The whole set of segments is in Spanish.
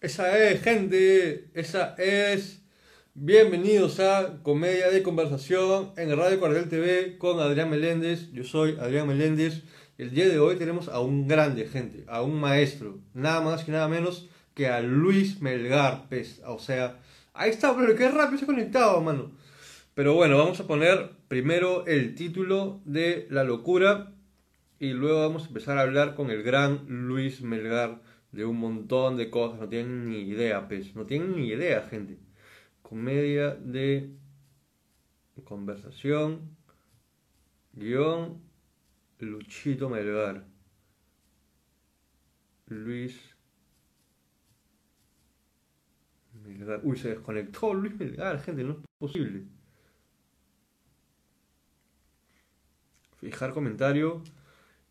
Esa es, gente, esa es. Bienvenidos a Comedia de Conversación en Radio Cuartel TV con Adrián Meléndez. Yo soy Adrián Meléndez. El día de hoy tenemos a un grande, gente, a un maestro, nada más y nada menos que a Luis Melgar, pues, o sea, ahí está, pero qué rápido se ha conectado, mano. Pero bueno, vamos a poner primero el título de La locura y luego vamos a empezar a hablar con el gran Luis Melgar de un montón de cosas, no tienen ni idea, pues, no tienen ni idea, gente. Comedia de conversación, guion, Luchito Melgar. Luis Melgar. Uy, se desconectó Luis Melgar, gente, no es posible. Fijar comentario.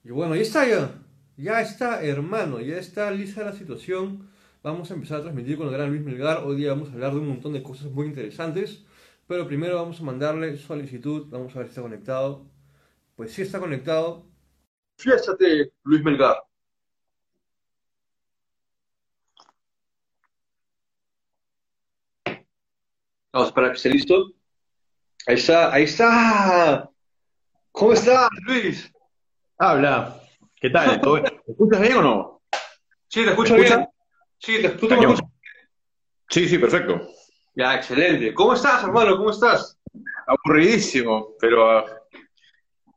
Y bueno, ya está ya. Ya está, hermano, ya está lista la situación. Vamos a empezar a transmitir con el gran Luis Melgar. Hoy día vamos a hablar de un montón de cosas muy interesantes. Pero primero vamos a mandarle solicitud. Vamos a ver si está conectado. Pues sí está conectado. Fiéstate, Luis Melgar. Vamos a que esté listo. Ahí está, ahí está. ¿Cómo estás, Luis? Habla. ¿Qué tal? ¿Todo bien? ¿Me escuchas bien o no? Sí, te escucho ¿Me bien. escuchas? Sí, te, ¿tú te escuchas? Sí, sí, perfecto. Ya, excelente. ¿Cómo estás, hermano? ¿Cómo estás? Aburridísimo, pero a,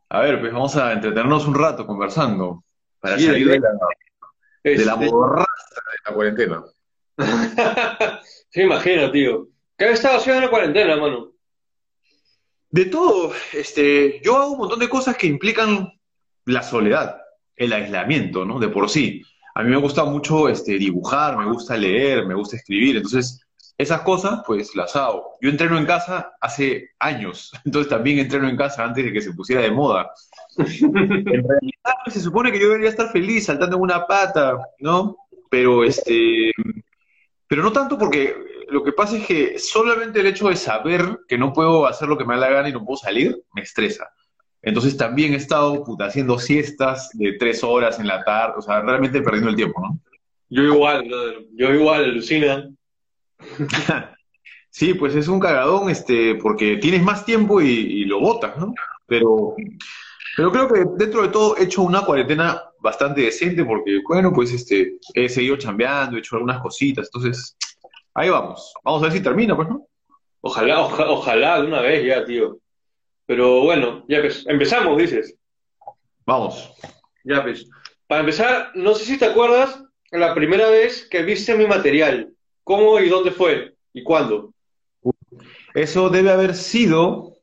a ver, pues vamos a entretenernos un rato conversando para Sí, salir de la, de la Este... borraza de la cuarentena. Sí, me imagino, tío. ¿Qué has estado haciendo en la cuarentena, hermano? De todo, este, yo hago un montón de cosas que implican la soledad, el aislamiento, ¿no? De por sí. A mí me gusta mucho este, dibujar, me gusta leer, me gusta escribir, entonces esas cosas pues las hago. Yo entreno en casa hace años, entonces también entreno en casa antes de que se pusiera de moda. En realidad pues, se supone que yo debería estar feliz saltando en una pata, ¿no? Pero este, pero no tanto porque lo que pasa es que solamente el hecho de saber que no puedo hacer lo que me da la gana y no puedo salir, me estresa. Entonces también he estado puta, haciendo siestas de tres horas en la tarde, o sea, realmente perdiendo el tiempo, ¿no? Yo igual, brother. Yo igual, alucina. Sí, pues es un cagadón, este, porque tienes más tiempo y, y lo botas, ¿no? Pero, pero creo que dentro de todo he hecho una cuarentena bastante decente porque, bueno, pues este, he seguido chambeando, he hecho algunas cositas, entonces ahí vamos. Vamos a ver si termina, pues, ¿no? Ojalá, oja- ojalá de una vez ya, tío. Pero bueno, ya pues, empezamos, dices. Vamos. Ya pues. Para empezar, no sé si te acuerdas la primera vez que viste mi material. ¿Cómo y dónde fue? ¿Y cuándo? Eso debe haber sido,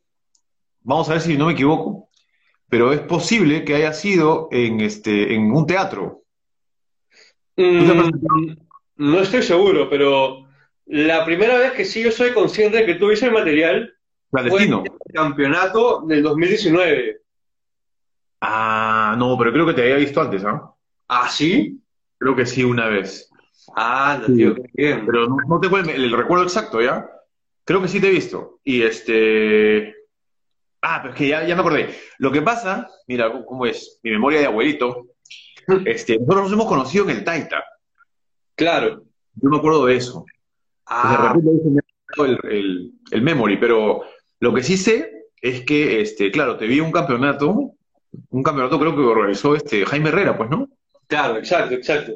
vamos a ver si no me equivoco, pero es posible que haya sido en este, en un teatro. Mm, no estoy seguro, pero la primera vez que sí yo soy consciente de que tú viste el material fue Clandestino. el campeonato del 2019. Ah, no, pero creo que te había visto antes, ¿ah? ¿Ah, sí? Creo que sí, una vez. Ah, Sí. tío, qué bien. Pero no, no tengo el, el recuerdo exacto, ¿ya? Creo que sí te he visto. Y este... Ah, pero es que ya, ya me acordé. Lo que pasa, mira cómo es, mi memoria de abuelito, este, nosotros nos hemos conocido en el Taita. Claro. Yo me acuerdo de eso. Pues de Ah, repente ahí se me ha quedado el, el, el memory, pero lo que sí sé es que, este, claro, te vi un campeonato, un campeonato creo que organizó este Jaime Herrera, pues, ¿no? claro, exacto, exacto.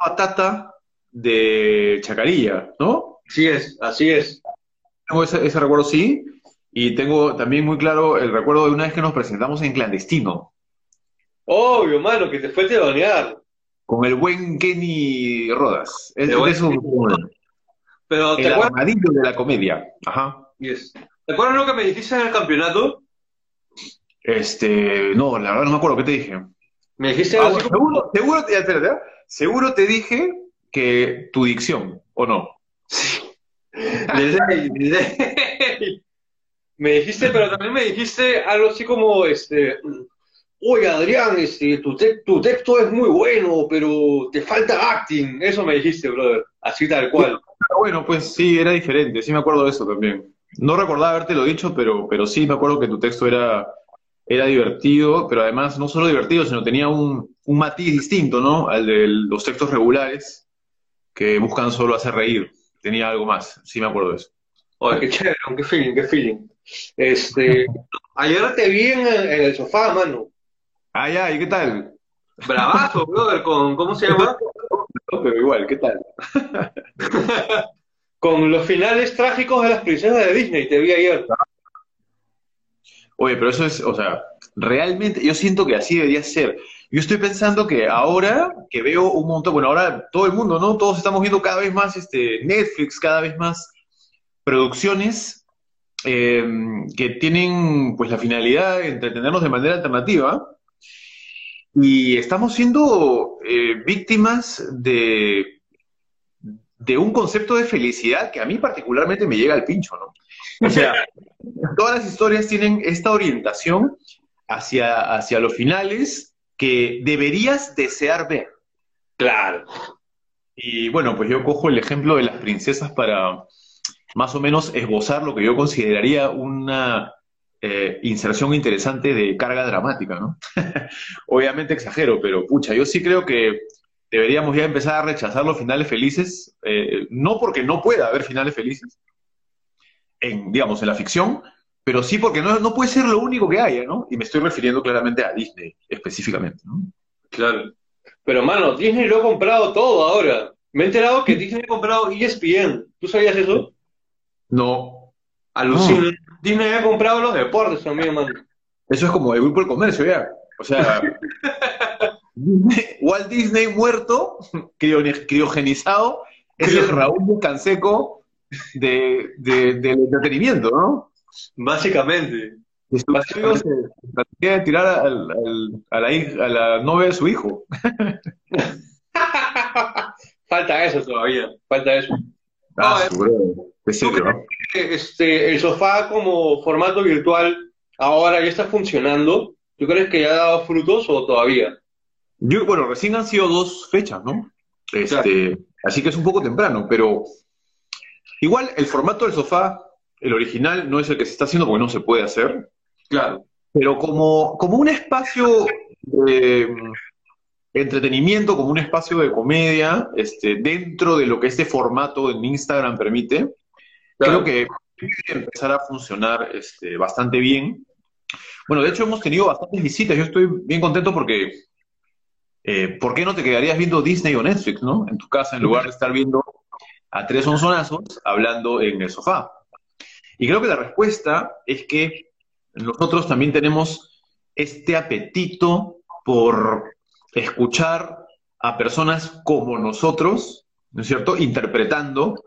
Patata de Chacarilla, ¿no? Así es, así es. Tengo ese, ese recuerdo, sí, y tengo también muy claro el recuerdo de una vez que nos presentamos en clandestino, Obvio, mano, que te fue a telonear. con el buen Kenny Rodas. Es, De buen es un- Pero, ¿te el acuerdas? armadillo de la comedia. Ajá. Yes. ¿Te acuerdas lo que me dijiste en el campeonato? Este, no, la verdad no me acuerdo qué te dije. Me dijiste Ah, bueno, seguro, seguro, te- espérate, seguro te dije que tu dicción, ¿o no? De ley, de ley. Me dijiste, pero también me dijiste algo así como, este, oye, Adrián, este, tu, te- tu texto es muy bueno, pero te falta acting. Eso me dijiste, brother. Así tal cual. Bueno, pues sí, era diferente, sí me acuerdo de eso también. No recordaba haberte lo dicho, pero, pero sí me acuerdo que tu texto era, era divertido, pero además no solo divertido, sino tenía un, un matiz distinto, ¿no? Al de los textos regulares. que buscan solo hacer reír. Tenía algo más, sí me acuerdo de eso. Oye, qué chévere, qué feeling, qué feeling. Este, ayer te vi en, en el sofá, mano. Ah, ya, ¿y qué tal? Bravazo, brother, con, ¿cómo se llama? No, pero igual, ¿qué tal? con los finales trágicos de las princesas de Disney, te vi ayer. Oye, pero eso es, o sea, realmente yo siento que así debería ser. Yo estoy pensando que ahora que veo un montón, bueno, ahora todo el mundo, ¿no? Todos estamos viendo cada vez más este, Netflix, cada vez más producciones eh, que tienen pues la finalidad de entretenernos de manera alternativa y estamos siendo eh, víctimas de, de un concepto de felicidad que a mí particularmente me llega al pincho, ¿no? O sea, todas las historias tienen esta orientación hacia, hacia los finales que deberías desear ver. Claro. Y bueno, pues yo cojo el ejemplo de las princesas para más o menos esbozar lo que yo consideraría una eh, inserción interesante de carga dramática, ¿no? Obviamente exagero, pero pucha, yo sí creo que deberíamos ya empezar a rechazar los finales felices, eh, no porque no pueda haber finales felices, en, digamos, en la ficción, pero sí porque no, no puede ser lo único que haya, ¿no? Y me estoy refiriendo claramente a Disney específicamente, ¿no? Claro. Pero, mano, Disney lo ha comprado todo ahora. Me he enterado que Disney ha comprado ESPN. ¿Tú sabías eso? No. Alucina. Disney ha comprado los deportes también, mano. Eso es como el grupo del comercio, ya. O sea, Walt Disney muerto, criogenizado, es el Raúl Canseco de, de, del entretenimiento, ¿no? Básicamente. Básicamente. Se de tirar al, a, la, a la novia de su hijo. falta eso todavía, falta eso. Ah, no, ¿no? Este, el sofá como formato virtual ahora ya está funcionando. ¿Tú crees que ya ha dado frutos o todavía? Yo, bueno, recién han sido dos fechas, ¿no? Este, Así que es un poco temprano, pero igual el formato del sofá, el original, no es el que se está haciendo porque no se puede hacer. Claro. Pero como, como un espacio de entretenimiento, como un espacio de comedia, este, dentro de lo que este formato en Instagram permite, creo que empezar a funcionar este, bastante bien. Bueno, de hecho hemos tenido bastantes visitas. Yo estoy bien contento porque eh, ¿por qué no te quedarías viendo Disney o Netflix, no? En tu casa, en lugar de estar viendo a tres onzonazos hablando en el sofá. Y creo que la respuesta es que nosotros también tenemos este apetito por escuchar a personas como nosotros, ¿no es cierto?, interpretando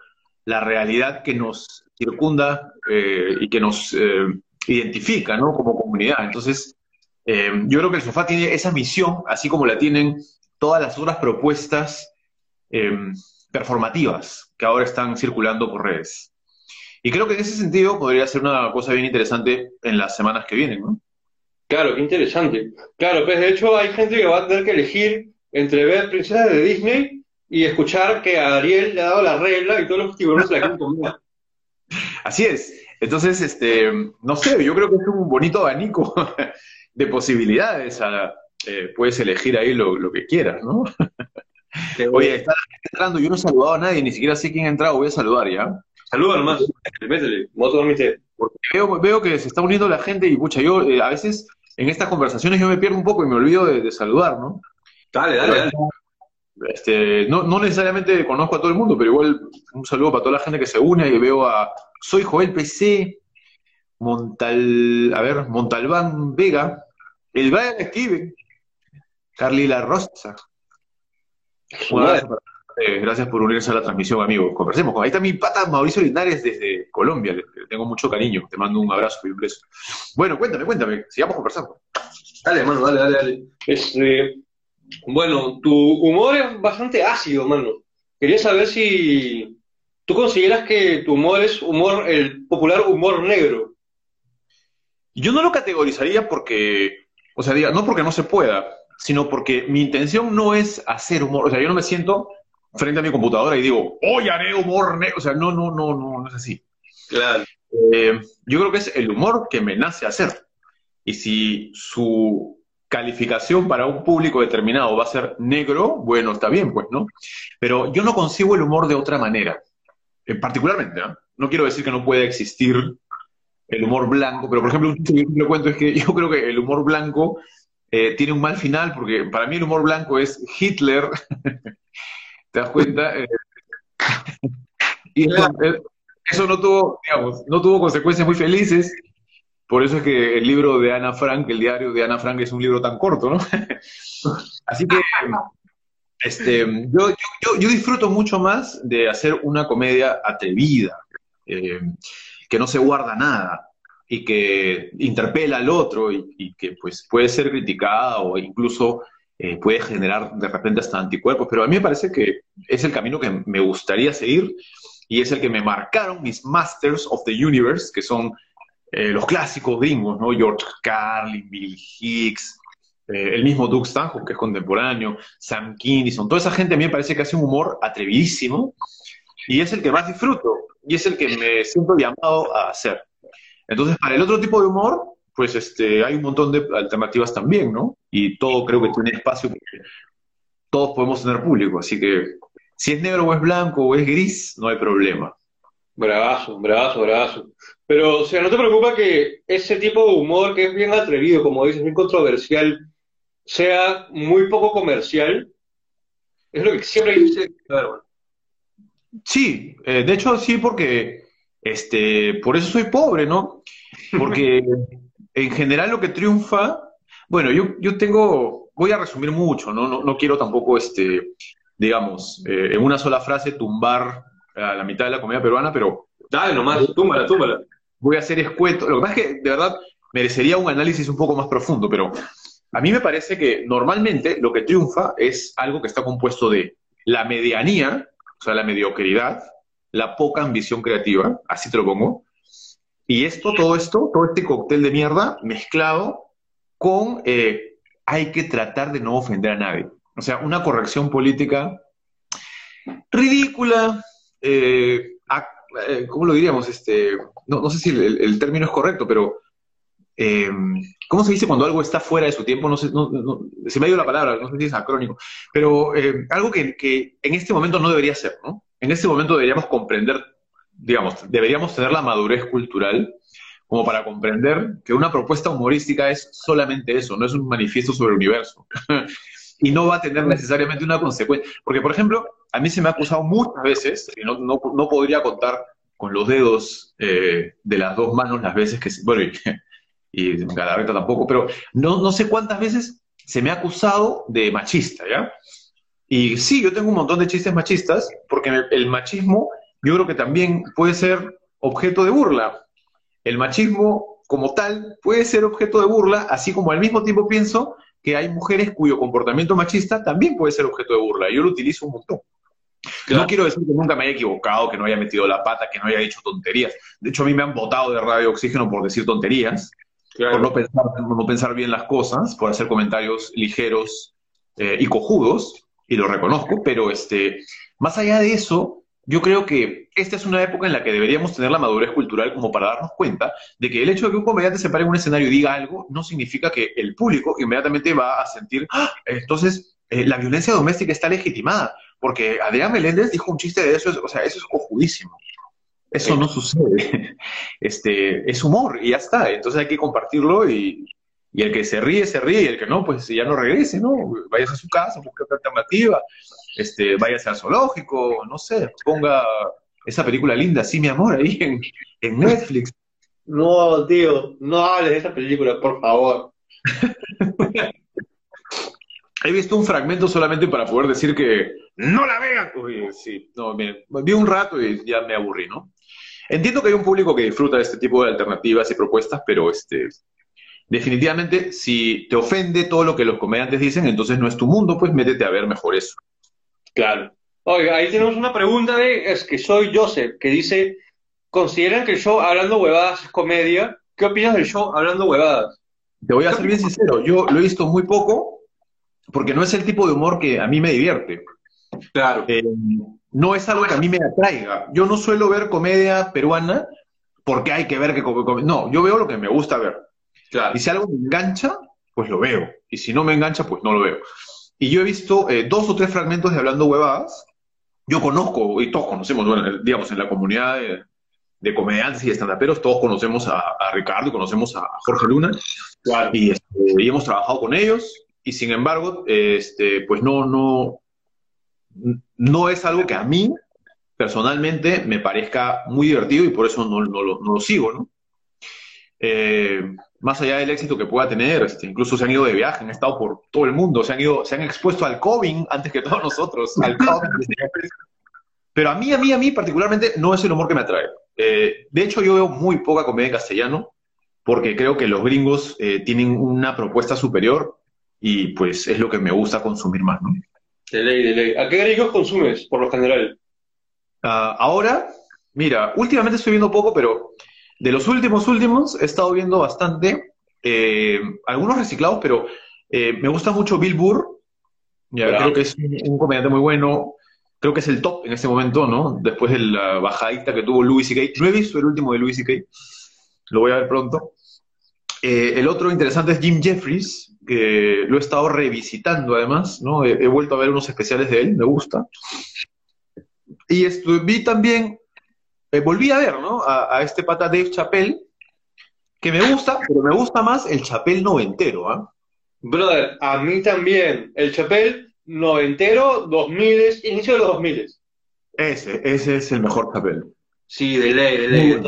la realidad que nos circunda eh, y que nos eh, identifica, ¿no?, como comunidad. Entonces, eh, yo creo que el sofá tiene esa misión, así como la tienen todas las otras propuestas performativas que ahora están circulando por redes. Y creo que en ese sentido podría ser una cosa bien interesante en las semanas que vienen, ¿no? Claro, qué interesante. Claro, pues de hecho hay gente que va a tener que elegir entre ver princesas de Disney y escuchar que a Ariel le ha dado la regla y todos los tiburones se la quieren comer. Así es. Entonces, este, no sé, yo creo que es un bonito abanico de posibilidades. Eh, puedes elegir ahí lo, que quieras, ¿no? Oye, está entrando, yo no he saludado a nadie, ni siquiera sé quién ha entrado, voy a saludar ya. Saluda nomás, métele, Porque veo, veo que se está uniendo la gente y, pucha, yo eh, a veces en estas conversaciones yo me pierdo un poco y me olvido de, saludar, ¿no? Dale, dale, dale. Este, no, no, necesariamente conozco a todo el mundo, pero igual un saludo para toda la gente que se une y veo a Soy Joel PC, Montal, a ver, Montalbán Vega, el Brian Steven, Carly La Rosa. gracias por unirse a la transmisión, amigo. Conversemos. Ahí está mi pata Mauricio Linares desde Colombia. Le, tengo mucho cariño. Te mando un abrazo y un beso. Bueno, cuéntame, cuéntame. Sigamos conversando. Dale, mano, dale, dale, dale. Este, bueno, tu humor es bastante ácido, mano. Quería saber si tú consideras que tu humor es humor, el popular humor negro. Yo no lo categorizaría porque, o sea, diga, no porque no se pueda, sino porque mi intención no es hacer humor. O sea, yo no me siento frente a mi computadora y digo, hoy haré humor negro. O sea, no, no, no, no, no es así. Claro. Eh, yo creo que es el humor que me nace hacer. Y si su calificación para un público determinado va a ser negro, bueno, está bien, pues, ¿no? Pero yo no consigo el humor de otra manera, eh, particularmente, ¿no? No quiero decir que no pueda existir el humor blanco, pero por ejemplo, un chiste que yo cuento es que yo creo que el humor blanco eh, tiene un mal final, porque para mí el humor blanco es Hitler, ¿te das cuenta? Eh, y eso, no tuvo, digamos, no tuvo consecuencias muy felices, por eso es que el libro de Ana Frank, el diario de Ana Frank, es un libro tan corto, ¿no? Así que este, yo, yo, disfruto mucho más de hacer una comedia atrevida, eh, que no se guarda nada y que interpela al otro y, que pues puede ser criticada o incluso eh, puede generar de repente hasta anticuerpos. Pero a mí me parece que es el camino que me gustaría seguir y es el que me marcaron mis Masters of the Universe, que son eh, los clásicos gringos, ¿no? George Carlin, Bill Hicks, eh, el mismo Doug Stanhope, que es contemporáneo, Sam Kinison, toda esa gente a mí me parece que hace un humor atrevidísimo y es el que más disfruto y es el que me siento llamado a hacer. Entonces, para el otro tipo de humor, pues este, hay un montón de alternativas también, ¿no? Y todo creo que tiene espacio porque todos podemos tener público, así que si es negro o es blanco o es gris, no hay problema. Bravazo, bravazo, bravazo. Pero, o sea, ¿no te preocupa que ese tipo de humor que es bien atrevido, como dices, bien controversial, sea muy poco comercial? Es lo que siempre dice. Sí, eh, de hecho sí, porque este, por eso soy pobre, ¿no? Porque en general lo que triunfa, bueno, yo, yo tengo, voy a resumir mucho, ¿no? No, no quiero tampoco, este, digamos, eh, en una sola frase tumbar a la mitad de la comedia peruana, pero... Dale nomás, túmbala, túmbala voy a hacer escueto. Lo que pasa es que, de verdad, merecería un análisis un poco más profundo, pero a mí me parece que normalmente lo que triunfa es algo que está compuesto de la medianía, o sea, la mediocridad, la poca ambición creativa, así te lo pongo, y esto, todo esto, todo este cóctel de mierda mezclado con eh, hay que tratar de no ofender a nadie. O sea, una corrección política ridícula, eh, eh, ¿cómo lo diríamos? Este, no, no sé si el, término es correcto, pero eh, ¿cómo se dice cuando algo está fuera de su tiempo? No sé, no, se me ha ido la palabra, no sé si es acrónico, pero eh, algo que, que, en este momento no debería ser, ¿no? En este momento deberíamos comprender, digamos, deberíamos tener la madurez cultural como para comprender que una propuesta humorística es solamente eso, no es un manifiesto sobre el universo. y no va a tener necesariamente una consecuencia. Porque, por ejemplo, a mí se me ha acusado muchas veces, y no, no, no podría contar con los dedos eh, de las dos manos las veces que, y, Galarreta tampoco, pero no, no sé cuántas veces se me ha acusado de machista, ¿ya? Y sí, yo tengo un montón de chistes machistas, porque el machismo yo creo que también puede ser objeto de burla. El machismo como tal puede ser objeto de burla, así como al mismo tiempo pienso que hay mujeres cuyo comportamiento machista también puede ser objeto de burla. Yo lo utilizo un montón. No quiero decir que nunca me haya equivocado, que no haya metido la pata, que no haya dicho tonterías. De hecho, a mí me han votado de radio oxígeno por decir tonterías, por no pensar, no pensar, bien las cosas, por hacer comentarios ligeros eh, y cojudos, y lo reconozco, pero este, más allá de eso, yo creo que esta es una época en la que deberíamos tener la madurez cultural como para darnos cuenta de que el hecho de que un comediante se pare en un escenario y diga algo no significa que el público inmediatamente va a sentir, ¡Ah! entonces eh, la violencia doméstica está legitimada, porque Adrián Meléndez dijo un chiste de eso, o sea, eso es cojudísimo. Eso no sucede. Este, es humor y ya está. Entonces hay que compartirlo y, y el que se ríe, se ríe, y el que no, pues ya no regrese, ¿no? Vayas a su casa, busque otra alternativa este, váyase al zoológico, no sé, ponga esa película linda, sí, mi amor, ahí en, Netflix. No, tío, no hables de esa película, por favor. He visto un fragmento solamente para poder decir que no la vean. Uy, sí, no, vi un rato y ya me aburrí, ¿no? Entiendo que hay un público que disfruta de este tipo de alternativas y propuestas, pero este, definitivamente, si te ofende todo lo que los comediantes dicen, entonces no es tu mundo, pues métete a ver mejor eso. Claro. Oiga, ahí tenemos una pregunta de, es que soy Joseph, que dice, ¿consideran que el show Hablando Huevadas es comedia? ¿Qué opinas del show Hablando Huevadas? Te voy a ser bien sincero, yo lo he visto muy poco, porque no es el tipo de humor que a mí me divierte. Claro. Eh, no es algo que a mí me atraiga. Yo no suelo ver comedia peruana porque hay que ver que... No, yo veo lo que me gusta ver. Claro. Y si algo me engancha, pues lo veo. Y si no me engancha, pues no lo veo. Y yo he visto eh, dos o tres fragmentos de Hablando Huevadas. Yo conozco, y todos conocemos, bueno, digamos, en la comunidad de, comediantes y estandaperos, todos conocemos a, Ricardo y conocemos a Jorge Luna. Y, este, y, hemos trabajado con ellos. Y sin embargo, este, pues no, no, no es algo que a mí personalmente me parezca muy divertido y por eso no, lo, sigo. Eh, más allá del éxito que pueda tener, este, incluso se han ido de viaje, han estado por todo el mundo, se han expuesto al COVID antes que todos nosotros. Pero a mí, a mí, a mí particularmente no es el humor que me atrae. Eh, de hecho, yo veo muy poca comedia en castellano porque creo que los gringos eh, tienen una propuesta superior y pues es lo que me gusta consumir más. De ley, de ley. ¿A qué gringos consumes, por lo general? Ah, ahora, mira, últimamente estoy viendo poco, pero de los últimos últimos he estado viendo bastante, eh, algunos reciclados, pero eh, me gusta mucho Bill Burr, ya, creo que es un, comediante muy bueno, creo que es el top en este momento, ¿no? Después de la bajadita que tuvo Louis C.K. No he visto el último de Louis C.K., lo voy a ver pronto. Eh, el otro interesante es Jim Jeffries, que lo he estado revisitando además, ¿no? He, vuelto a ver unos especiales de él, me gusta. Y vi también, eh, volví a ver, ¿no? A, este pata Dave Chappelle, que me gusta, pero me gusta más el Chappelle noventero, ¿ah? Brother, a mí también. El Chappelle noventero, 2000, inicio de los 2000. Ese, ese es el mejor Chappelle. Sí, de ley, de ley.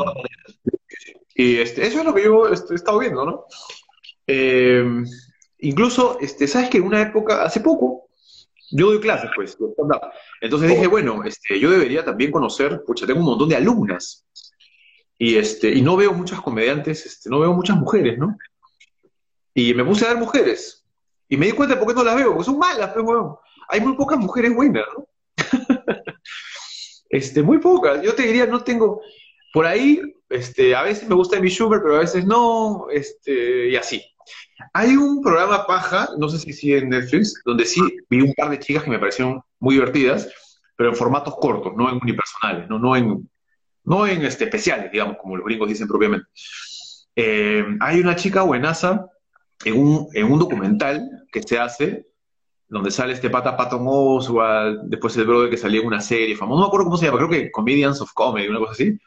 Y este, eso es lo que yo este, he estado viendo, ¿no? Eh, incluso, este, ¿sabes que En una época, hace poco, yo doy clases, pues, Entonces dije, bueno, este, yo debería también conocer, pucha, tengo un montón de alumnas. Y, este, y no veo muchas comediantes, este, no veo muchas mujeres, ¿no? Y me puse a ver mujeres. Y me di cuenta de por qué no las veo, porque son malas, pues, Hay muy pocas mujeres buenas, ¿no? este, muy pocas. Yo te diría, no tengo. Por ahí, este, a veces me gusta mi Sugar, pero a veces no, este, y así. Hay un programa paja, no sé si sigue en Netflix, donde sí vi un par de chicas que me parecieron muy divertidas, pero en formatos cortos, no en unipersonales, no, no en, no en este, especiales, digamos, como los gringos dicen propiamente. Eh, hay una chica buenaza en un, en un documental que se hace, donde sale este pata Patton Oswald, después el brother que salía en una serie famosa, no me acuerdo cómo se llama, creo que Comedians of Comedy, una cosa así,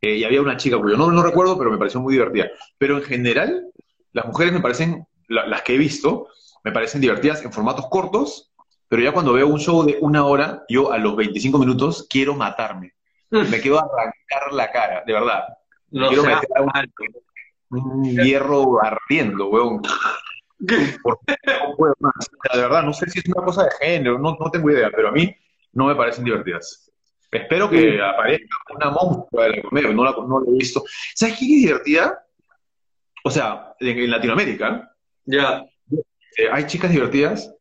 eh, y había una chica, pues yo no, no recuerdo, pero me pareció muy divertida. Pero en general, las mujeres me parecen, las que he visto, me parecen divertidas en formatos cortos, pero ya cuando veo un show de una hora, yo a los 25 minutos quiero matarme. Me quiero arrancar la cara, de verdad. No quiero meter un, hierro ardiendo, weón. Porque no puedo más. de verdad, no sé si es una cosa de género, no, no tengo idea, pero a mí no me parecen divertidas. Espero que aparezca una monstrua de la comedia, no la, no he visto. ¿Sabes qué es divertida? O sea, en, Latinoamérica, ya eh, hay chicas divertidas.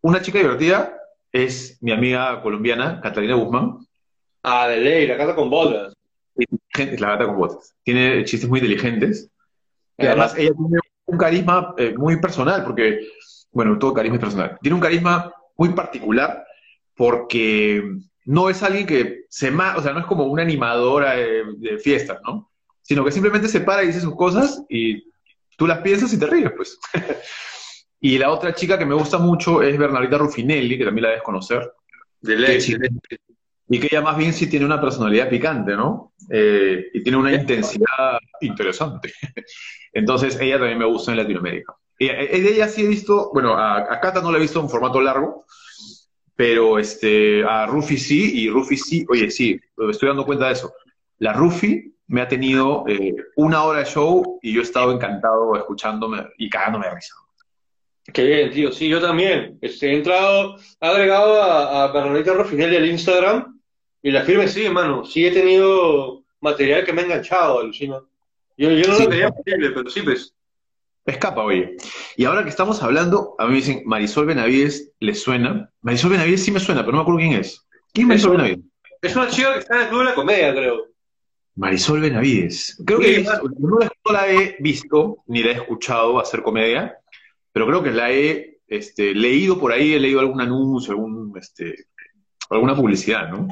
Una chica divertida es mi amiga colombiana, Catalina Guzmán. Ah, de ley, la gata con botas. La gata con botas. Tiene chistes muy inteligentes. Y además, ella tiene un carisma eh, muy personal, porque, bueno, todo carisma es personal. Tiene un carisma muy particular porque no es alguien que se o sea, no es como una animadora de, fiestas, ¿no? Sino que simplemente se para y dice sus cosas y tú las piensas y te ríes, pues. y la otra chica que me gusta mucho es Bernardita Ruffinelli, que también la debes conocer. De leche. Y que ella más bien sí tiene una personalidad picante, ¿no? Eh, y tiene una intensidad interesante. Entonces, ella también me gusta en Latinoamérica. Y, eh, ella sí he visto, bueno, a, a Cata no la he visto en formato largo, pero este, a Rufi sí, y Rufi sí, oye, sí, estoy dando cuenta de eso. La Rufi me ha tenido eh, una hora de show y yo he estado encantado escuchándome y cagándome de risa. Qué bien, tío. Sí, yo también. Este, he entrado, he agregado a, a Bernadita Rufinelli al Instagram y la firme sí, hermano. Sí he tenido material que me ha enganchado, alucina. Yo, yo no lo tenía posible, pero sí, pues. Escapa, oye. Y ahora que estamos hablando, a mí me dicen, Marisol Benavides, ¿les suena? Marisol Benavides sí me suena, pero no me acuerdo quién es. ¿Quién es Marisol Benavides? Es una chica que está en el Club de la Comedia, creo. Marisol Benavides. Creo que no, la he visto ni la he escuchado hacer comedia, pero creo que la he este, leído por ahí, he leído algún anuncio, algún, este, alguna publicidad, ¿no?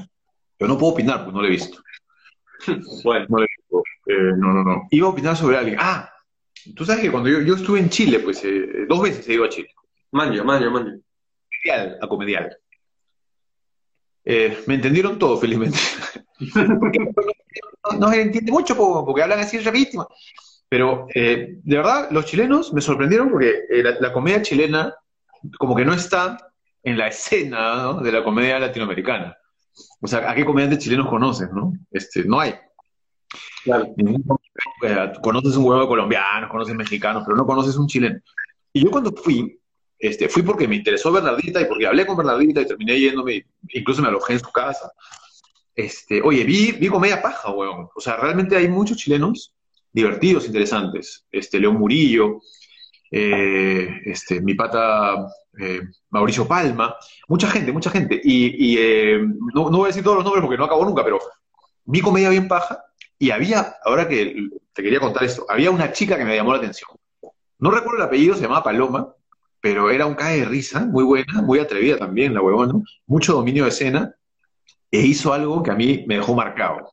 Yo no puedo opinar, pues no la he visto. bueno. No, le he visto. Eh, no, no, no. Iba a opinar sobre alguien. Ah, tú sabes que cuando yo, yo estuve en Chile, pues eh, dos veces he ido a Chile. Manjo, manjo, manjo. Comedial, a comedial. Eh, me entendieron todo, felizmente. Porque no, no se entiende mucho po, porque hablan así rapidísimo. Pero eh, de verdad, los chilenos me sorprendieron porque eh, la, la comedia chilena como que no está en la escena ¿no? de la comedia latinoamericana. O sea, ¿a qué comediantes chilenos conoces, no? Este, no hay. Claro. Ningún- eh, conoces un huevo de colombianos, conoces mexicanos, pero no conoces un chileno. Y yo cuando fui, este, fui porque me interesó Bernardita y porque hablé con Bernardita y terminé yéndome, incluso me alojé en su casa. Este, oye, vi, vi comedia paja, weón. O sea, realmente hay muchos chilenos divertidos, interesantes. Este, León Murillo, eh, este, mi pata eh, Mauricio Palma, mucha gente, mucha gente. Y, y, eh, no, no voy a decir todos los nombres porque no acabo nunca, pero vi comedia bien paja y había, ahora que te quería contar esto, había una chica que me llamó la atención. No recuerdo el apellido, se llamaba Paloma, pero era un cae de risa, muy buena, muy atrevida también, la huevona, mucho dominio de escena, e hizo algo que a mí me dejó marcado.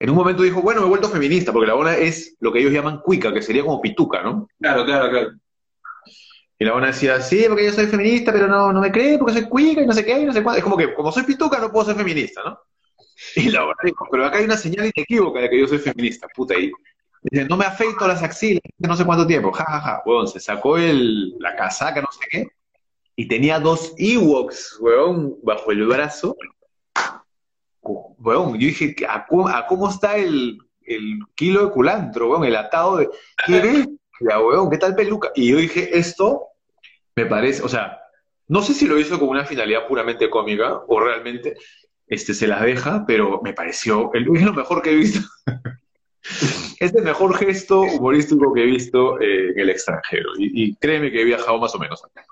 En un momento dijo, bueno, me he vuelto feminista, porque la buena es lo que ellos llaman cuica, que sería como pituca, ¿no? Claro, claro, claro. Y la buena decía, sí, porque yo soy feminista, pero no, no me cree, porque soy cuica y no sé qué, y no sé cuánto. Es como que, como soy pituca, no puedo ser feminista, ¿no? Y la buena dijo, pero acá hay una señal inequívoca de que yo soy feminista, puta. Y dice, no me afeito las axilas, no sé cuánto tiempo, ja, ja, ja. Huevón, se sacó el, la casaca, no sé qué, y tenía dos Ewoks, huevón, bajo el brazo. Huevón, yo dije, ¿a cómo, a cómo está el, el kilo de culantro, huevón? El atado de, ¿qué bestia, huevón? ¿Qué tal peluca? Y yo dije, esto me parece, o sea, no sé si lo hizo con una finalidad puramente cómica o realmente este, se las deja, pero me pareció, el- es lo mejor que he visto. Es el mejor gesto humorístico que he visto eh, en el extranjero. Y, y créeme que he viajado más o menos acá.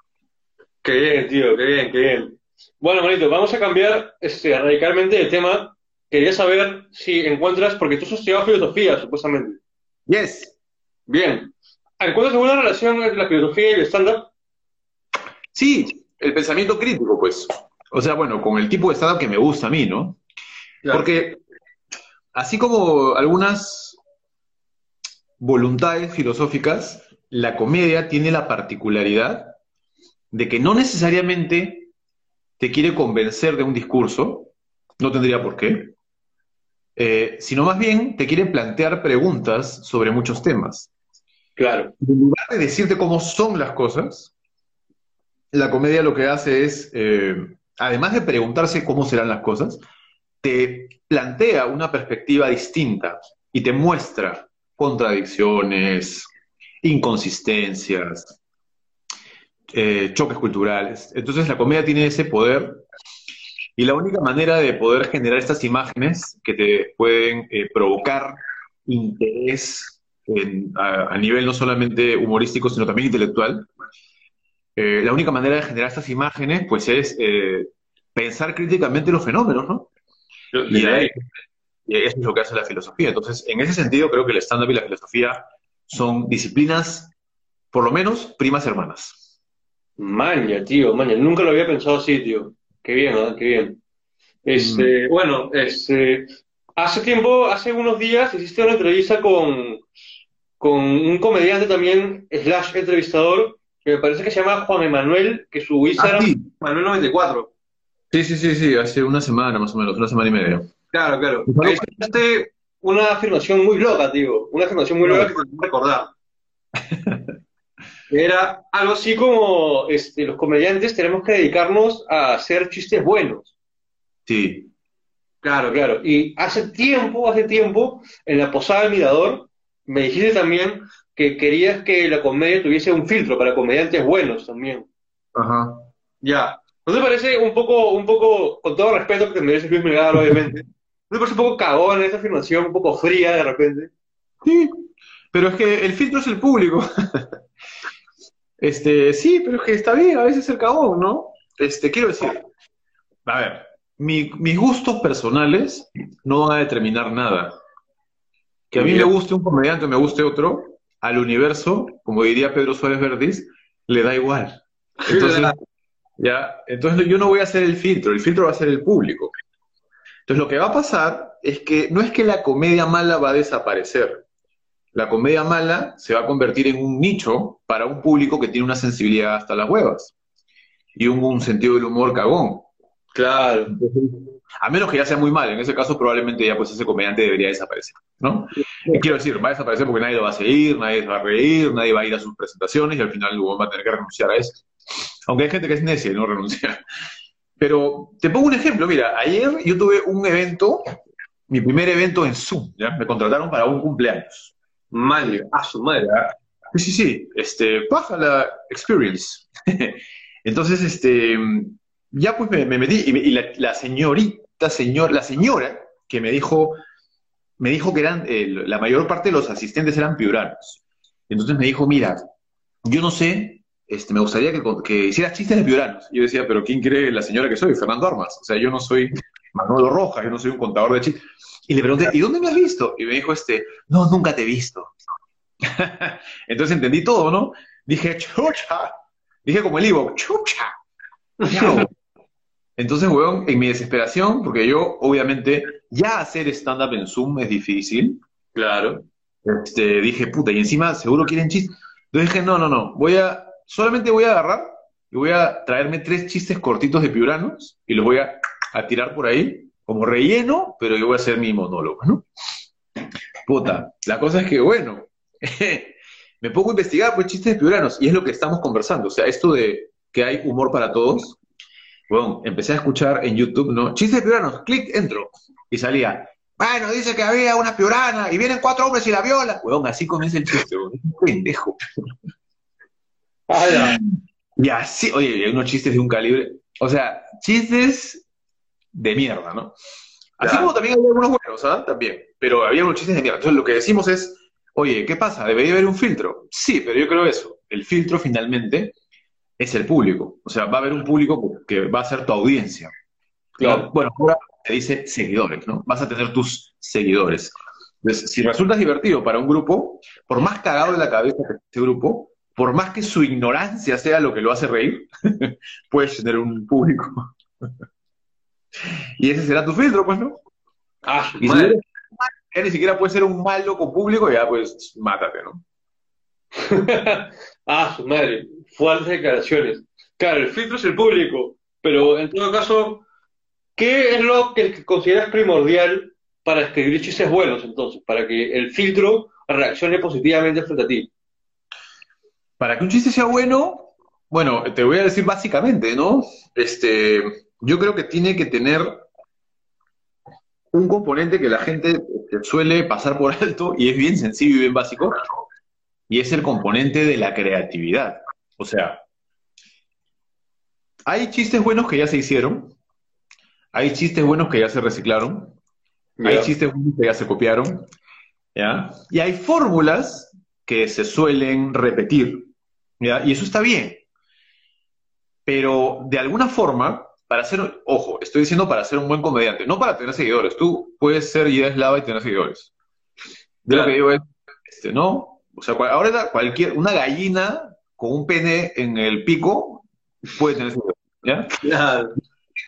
Qué bien, tío, qué bien, qué bien. Bueno, manito, vamos a cambiar este, radicalmente de tema. Quería saber si encuentras, porque tú has estudiado filosofía, supuestamente. Yes. Bien. ¿Encuentras alguna relación entre la filosofía y el stand-up? Sí, el pensamiento crítico, pues. O sea, bueno, con el tipo de stand-up que me gusta a mí, ¿no? Porque así como algunas voluntades filosóficas, la comedia tiene la particularidad de que no necesariamente te quiere convencer de un discurso, no tendría por qué, eh, sino más bien te quiere plantear preguntas sobre muchos temas. Claro. En lugar de decirte cómo son las cosas, la comedia lo que hace es, eh, además de preguntarse cómo serán las cosas, te plantea una perspectiva distinta y te muestra contradicciones, inconsistencias, eh, choques culturales. Entonces la comedia tiene ese poder y la única manera de poder generar estas imágenes que te pueden eh, provocar interés a, nivel no solamente humorístico, sino también intelectual, eh, la única manera de generar estas imágenes pues es pensar críticamente los fenómenos, ¿no? Y, ahí- y eso es lo que hace la filosofía. Entonces, en ese sentido, creo que el stand-up y la filosofía son disciplinas, por lo menos, primas hermanas. Maña, tío, maña. Nunca lo había pensado así, tío. Qué bien, ¿verdad? Qué bien. Este, bueno, este, hace tiempo, hace unos días, hiciste una entrevista con, con un comediante también, slash entrevistador, que me parece que se llama Juan Emanuel, que su Instagram Ah, sí. Manuel94. Sí, sí, sí, sí, hace una semana más o menos, una semana y media. Claro, claro. Ahí hiciste una afirmación muy loca, tío. Una afirmación muy loca que te recordar. Era algo así como, este, los comediantes tenemos que dedicarnos a hacer chistes buenos. Sí, Claro, claro. Y hace tiempo, hace tiempo, en la Posada del Mirador, me dijiste también que querías que la comedia tuviese un filtro para comediantes buenos también. ajá. Ya. ¿No te parece un poco, un poco, con todo respeto que te mereces Luis Melgar, obviamente, ¿no te parece un poco cagón esa afirmación, un poco fría de repente? Sí, pero es que el filtro es el público. Este, sí, pero es que está bien, a veces el cagón, ¿no? Este, quiero decir, a ver, mi- mis gustos personales no van a determinar nada. Que a mí me guste un comediante o me guste otro, al universo, como diría Pedro Suárez Verdis, le da igual. Entonces, ya, entonces yo no voy a hacer el filtro, el filtro va a ser el público. Entonces lo que va a pasar es que no es que la comedia mala va a desaparecer. la comedia mala se va a convertir en un nicho para un público que tiene una sensibilidad hasta las huevas y un, un sentido del humor cagón. Claro. A menos que ya sea muy mal, en ese caso probablemente ya pues ese comediante debería desaparecer, ¿no? Y quiero decir, va a desaparecer porque nadie lo va a seguir, nadie se va a reír, nadie va a ir a sus presentaciones y al final luego va a tener que renunciar a eso. Aunque hay gente que es necia y no renuncia. Pero te pongo un ejemplo, mira, ayer yo tuve un evento, mi primer evento en Zoom, ¿ya? Me contrataron para un cumpleaños. Madre, a su madre. Sí, sí, sí, este, baja la experience. Entonces, este, ya pues me, me metí y, la señorita, señor, la señora que me dijo, me dijo que eran, eh, la mayor parte de los asistentes eran piuranos. Entonces me dijo, mira, yo no sé, este, me gustaría que, que hicieras chistes de piuranos. Y yo decía, pero ¿quién cree la señora que soy? Fernando Armas. O sea, yo no soy Manolo Rojas, yo no soy un contador de chistes. Y le pregunté, ¿y dónde me has visto? Y me dijo, este, no, nunca te he visto. Entonces entendí todo, ¿no? Dije, chucha. Dije como el Ivo, chucha. Entonces, weón, en mi desesperación, porque yo, obviamente, ya hacer stand-up en Zoom es difícil, Claro. este, dije, puta, y encima seguro quieren chistes. Entonces dije, no, no, no, voy a, solamente voy a agarrar y voy a traerme tres chistes cortitos de piuranos y los voy a, tirar por ahí, como relleno, pero yo voy a hacer mi monólogo, ¿no? Puta, la cosa es que, bueno, me pongo a investigar, pues, chistes de piuranos, y es lo que estamos conversando, o sea, esto de que hay humor para todos, bueno, empecé a escuchar en YouTube, ¿no? Chistes de piuranos, clic, entro, y salía, bueno, dice que había una piurana, y vienen cuatro hombres y la viola. Weón, así comienza el chiste, weón. Pendejo. ¡Hala! Y así, oye, hay unos chistes de un calibre, o sea, chistes de mierda, ¿no? Así Claro. como también había algunos buenos, ¿ah? También, pero había unos chistes de mierda. Entonces lo que decimos es, oye, ¿qué pasa? ¿Debería haber un filtro? Sí, pero yo creo eso. El filtro finalmente es el público. O sea, va a haber un público que va a ser tu audiencia. Claro. Bueno, ahora se dice seguidores, ¿no? Vas a tener tus seguidores. Entonces, si resultas divertido para un grupo, por más cagado de la cabeza que esté ese grupo, por más que su ignorancia sea lo que lo hace reír, puedes tener un público. y ese será tu filtro, pues, ¿no? ¡Ah, Y si eres, ya ni siquiera puedes ser un malo con público, ya pues mátate, ¿no? ah, su madre. Fuertes declaraciones. Claro, el filtro es el público, pero en todo caso, ¿qué es lo que consideras primordial para escribir chistes buenos entonces? Para que el filtro reaccione positivamente frente a ti. Para que un chiste sea bueno, bueno, te voy a decir básicamente, ¿no? Este, yo creo que tiene que tener un componente que la gente este, suele pasar por alto y es bien sencillo y bien básico, y es el componente de la creatividad. O sea, hay chistes buenos que ya se hicieron, hay chistes buenos que ya se reciclaron, hay chistes buenos que ya se copiaron, ¿ya? Y hay fórmulas que se suelen repetir, ¿ya? Y eso está bien. Pero de alguna forma, para ser, ojo, estoy diciendo para ser un buen comediante, no para tener seguidores. Tú puedes ser Ida Eslava y tener seguidores. Yo lo Claro. que digo es, este, ¿no? O sea, cual- ahora cualquier, una gallina con un pene en el pico puede tener seguidores, ¿ya? Claro.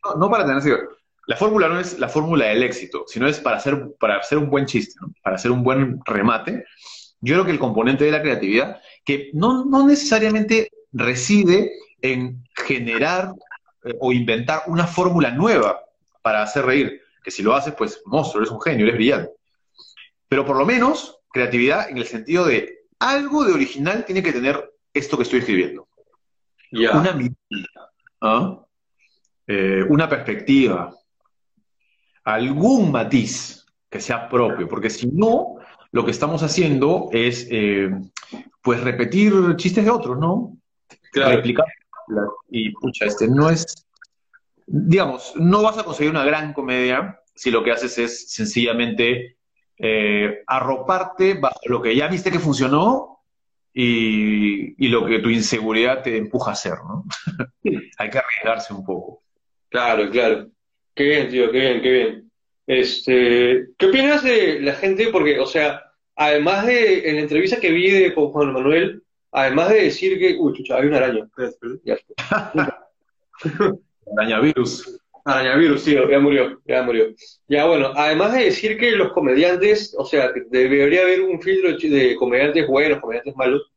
No, no para tener seguidores. La fórmula no es la fórmula del éxito, sino es para hacer, para hacer un buen chiste, ¿no? para hacer un buen remate. Yo creo que el componente de la creatividad, que no, no necesariamente reside en generar eh, o inventar una fórmula nueva para hacer reír, que si lo haces, pues monstruo, eres un genio, eres brillante. Pero por lo menos, creatividad en el sentido de algo de original tiene que tener esto que estoy escribiendo una mirada, ¿ah? Eh, una perspectiva, algún matiz que sea propio, porque si no, lo que estamos haciendo es, eh, pues, repetir chistes de otros, ¿no? Claro. Replicar. Y, pucha, este no es, digamos, no vas a conseguir una gran comedia si lo que haces es sencillamente eh, arroparte bajo lo que ya viste que funcionó y, y lo que tu inseguridad te empuja a hacer, ¿no? Hay que arriesgarse un poco. Claro, claro. Qué bien, tío, qué bien, qué bien. Este, ¿qué opinas de la gente? Porque, o sea, además de, en la entrevista que vi de, con Juan Manuel, además de decir que, uy, chucha, hay una araña. Ya. Arañavirus. Arañavirus, sí, ya murió, ya murió. Ya bueno, además de decir que los comediantes, o sea, que debería haber un filtro de comediantes buenos, comediantes malos,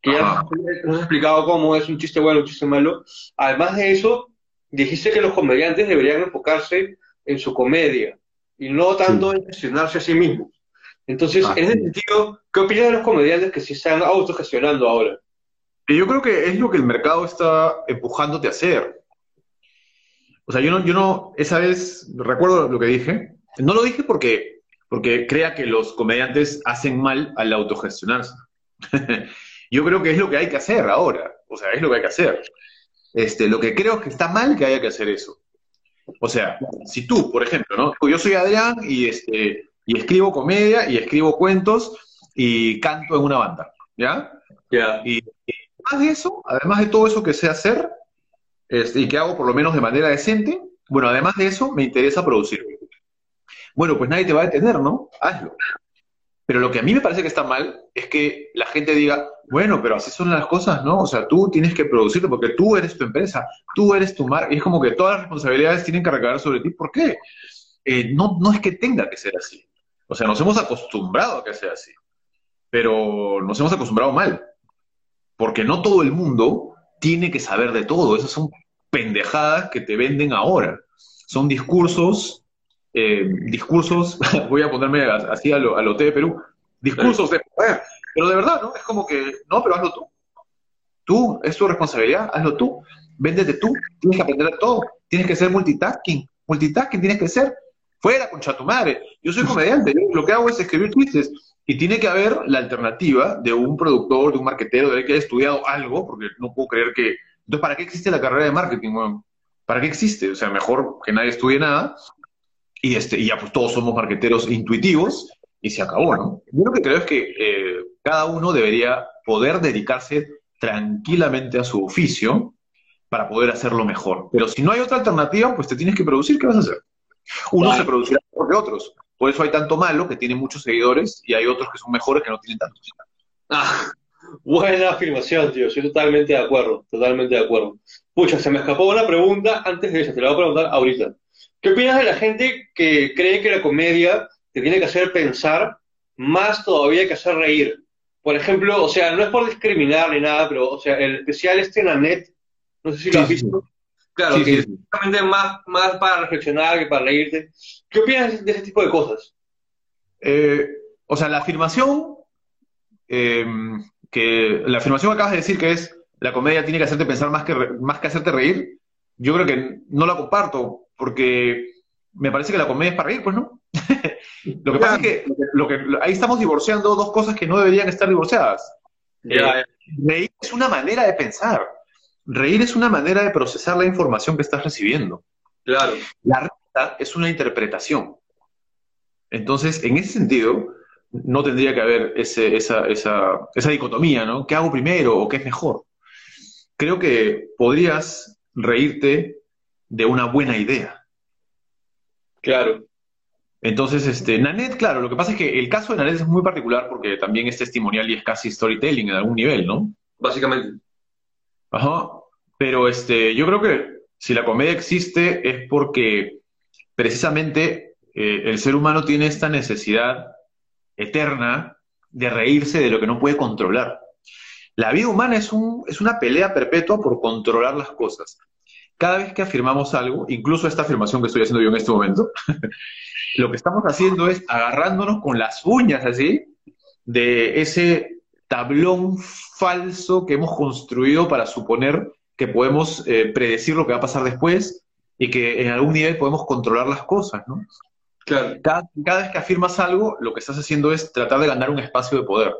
que ya nos has explicado cómo es un chiste bueno, un chiste malo. Además de eso, dijiste que los comediantes deberían enfocarse en su comedia y no tanto en gestionarse a sí mismos. Entonces, en ese sentido, ¿qué opinas de los comediantes que se están autogestionando ahora? Yo creo que es lo que el mercado está empujándote a hacer. O sea, yo no, yo no, esa vez, recuerdo lo que dije, no lo dije porque, porque crea que los comediantes hacen mal al autogestionarse. yo creo que es lo que hay que hacer ahora, o sea, es lo que hay que hacer. Este, lo que creo es que está mal que haya que hacer eso. O sea, si tú, por ejemplo, ¿no? Yo soy Adrián y, este, y escribo comedia y escribo cuentos y canto en una banda, ¿ya? Ya. Y, y, además de eso, además de todo eso que sé hacer, este, y que hago por lo menos de manera decente, bueno, además de eso, me interesa producir. Bueno, pues nadie te va a detener, ¿no? Hazlo. Pero lo que a mí me parece que está mal es que la gente diga, bueno, pero así son las cosas, ¿no? O sea, tú tienes que producirte porque tú eres tu empresa, tú eres tu marca, y es como que todas las responsabilidades tienen que recaer sobre ti. ¿Por qué? Eh, no, no es que tenga que ser así. O sea, nos hemos acostumbrado a que sea así, pero nos hemos acostumbrado mal, porque no todo el mundo tiene que saber de todo. Esas son pendejadas que te venden ahora. Son discursos, eh, discursos, voy a ponerme así a lo, a lo T de Perú, discursos de poder. Pero de verdad, ¿no? Es como que, no, pero hazlo tú. Tú, es tu responsabilidad, hazlo tú. Véndete tú, tienes que aprender todo. Tienes que ser multitasking. Multitasking tienes que ser. Fuera, concha tu madre. Yo soy comediante, yo lo que hago es escribir chistes. Y tiene que haber la alternativa de un productor, de un marketero, de que haya estudiado algo, porque no puedo creer que... Entonces, ¿para qué existe la carrera de marketing? Bueno, ¿Para qué existe? O sea, mejor que nadie estudie nada y, este, y ya pues todos somos marqueteros intuitivos y se acabó, ¿no? Yo lo que creo es que eh, cada uno debería poder dedicarse tranquilamente a su oficio para poder hacerlo mejor. Pero si no hay otra alternativa, pues te tienes que producir, ¿qué vas a hacer? Uno se producirá mejor que otros. Por eso hay tanto malo que tiene muchos seguidores y hay otros que son mejores que no tienen tantos. Ah, buena afirmación, tío. Estoy totalmente de acuerdo. Totalmente de acuerdo. Pucha, se me escapó una pregunta antes de eso. Te la voy a preguntar ahorita. ¿Qué opinas de la gente que cree que la comedia te tiene que hacer pensar más todavía que hacer reír? Por ejemplo, o sea, no es por discriminar ni nada, pero, o sea, el especial este en la net, no sé si lo has visto. Claro, sí, que sí, es más, más para reflexionar que para reírte. ¿Qué opinas de ese tipo de cosas? Eh, o sea, la afirmación eh, que la afirmación que acabas de decir que es la comedia tiene que hacerte pensar más que, más que hacerte reír, yo creo que no la comparto, porque me parece que la comedia es para reír, pues no. Lo que pasa es que, lo que ahí estamos divorciando dos cosas que no deberían estar divorciadas. Eh, reír es una manera de pensar. Reír es una manera de procesar la información que estás recibiendo. Claro. La risa es una interpretación. Entonces, en ese sentido, no tendría que haber ese, esa, esa, esa dicotomía, ¿no? ¿Qué hago primero o qué es mejor? Creo que podrías reírte de una buena idea. Claro. Entonces, este, Nanette, claro, lo que pasa es que el caso de Nanette es muy particular porque también es testimonial y es casi storytelling en algún nivel, ¿no? Básicamente. Ajá. Pero este, yo creo que si la comedia existe es porque precisamente eh, el ser humano tiene esta necesidad eterna de reírse de lo que no puede controlar. La vida humana es, un, es una pelea perpetua por controlar las cosas. Cada vez que afirmamos algo, incluso esta afirmación que estoy haciendo yo en este momento, lo que estamos haciendo es agarrándonos con las uñas así de ese tablón falso que hemos construido para suponer que podemos eh, predecir lo que va a pasar después y que en algún nivel podemos controlar las cosas, ¿no? Claro. Cada, cada, vez que afirmas algo, lo que estás haciendo es tratar de ganar un espacio de poder.